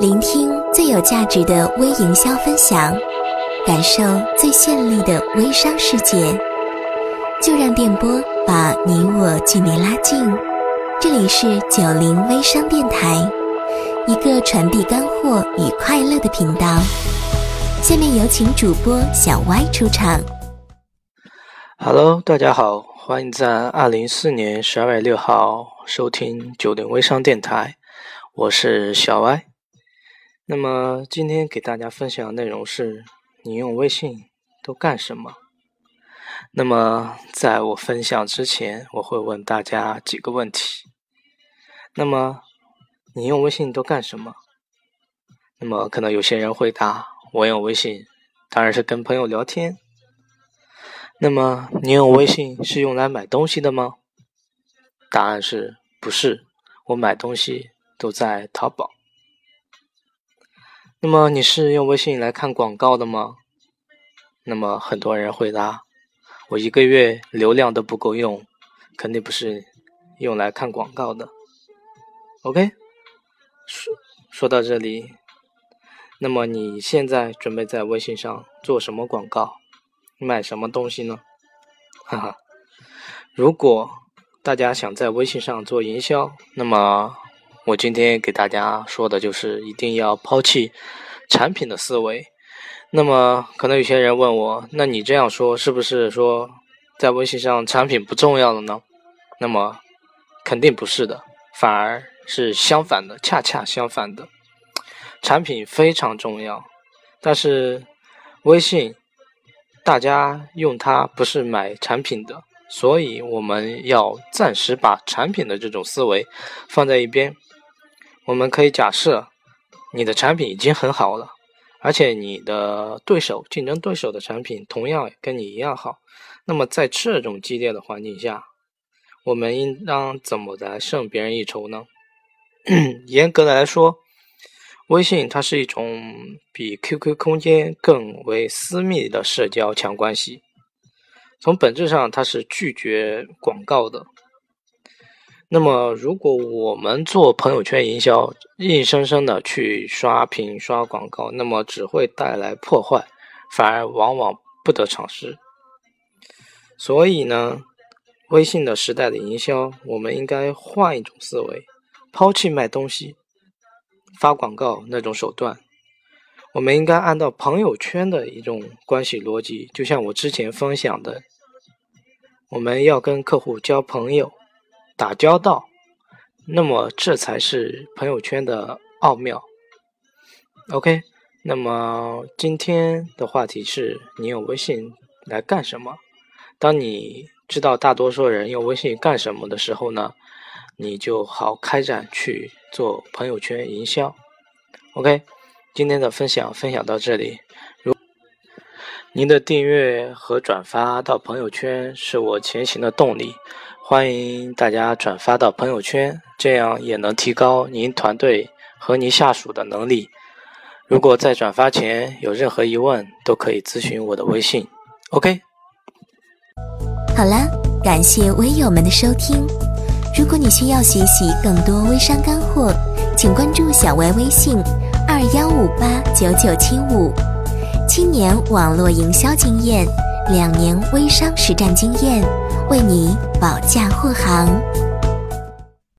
聆听最有价值的微营销分享，感受最绚丽的微商世界，就让电波把你我距离拉近。这里是九零微商电台，一个传递干货与快乐的频道。下面有请主播小歪出场。Hello，大家好，欢迎在二零四年十二月六号收听九零微商电台，我是小歪。那么今天给大家分享的内容是：你用微信都干什么？那么在我分享之前，我会问大家几个问题。那么你用微信都干什么？那么可能有些人回答：我用微信当然是跟朋友聊天。那么，你用微信是用来买东西的吗？答案是不是？我买东西都在淘宝。那么，你是用微信来看广告的吗？那么，很多人回答：我一个月流量都不够用，肯定不是用来看广告的。OK，说说到这里，那么你现在准备在微信上做什么广告？卖什么东西呢？哈哈，如果大家想在微信上做营销，那么我今天给大家说的就是一定要抛弃产品的思维。那么可能有些人问我，那你这样说是不是说在微信上产品不重要了呢？那么肯定不是的，反而是相反的，恰恰相反的，产品非常重要，但是微信。大家用它不是买产品的，所以我们要暂时把产品的这种思维放在一边。我们可以假设你的产品已经很好了，而且你的对手、竞争对手的产品同样跟你一样好。那么在这种激烈的环境下，我们应当怎么来胜别人一筹呢？严格的来说。微信它是一种比 QQ 空间更为私密的社交强关系，从本质上它是拒绝广告的。那么，如果我们做朋友圈营销，硬生生的去刷屏刷广告，那么只会带来破坏，反而往往不得偿失。所以呢，微信的时代的营销，我们应该换一种思维，抛弃卖东西。发广告那种手段，我们应该按照朋友圈的一种关系逻辑，就像我之前分享的，我们要跟客户交朋友、打交道，那么这才是朋友圈的奥妙。OK，那么今天的话题是你用微信来干什么？当你知道大多数人用微信干什么的时候呢？你就好开展去做朋友圈营销。OK，今天的分享分享到这里。如您的订阅和转发到朋友圈是我前行的动力，欢迎大家转发到朋友圈，这样也能提高您团队和您下属的能力。如果在转发前有任何疑问，都可以咨询我的微信。OK，好了，感谢微友们的收听。如果你需要学习更多微商干货，请关注小歪微信二幺五八九九七五，七年网络营销经验，两年微商实战经验，为你保驾护航。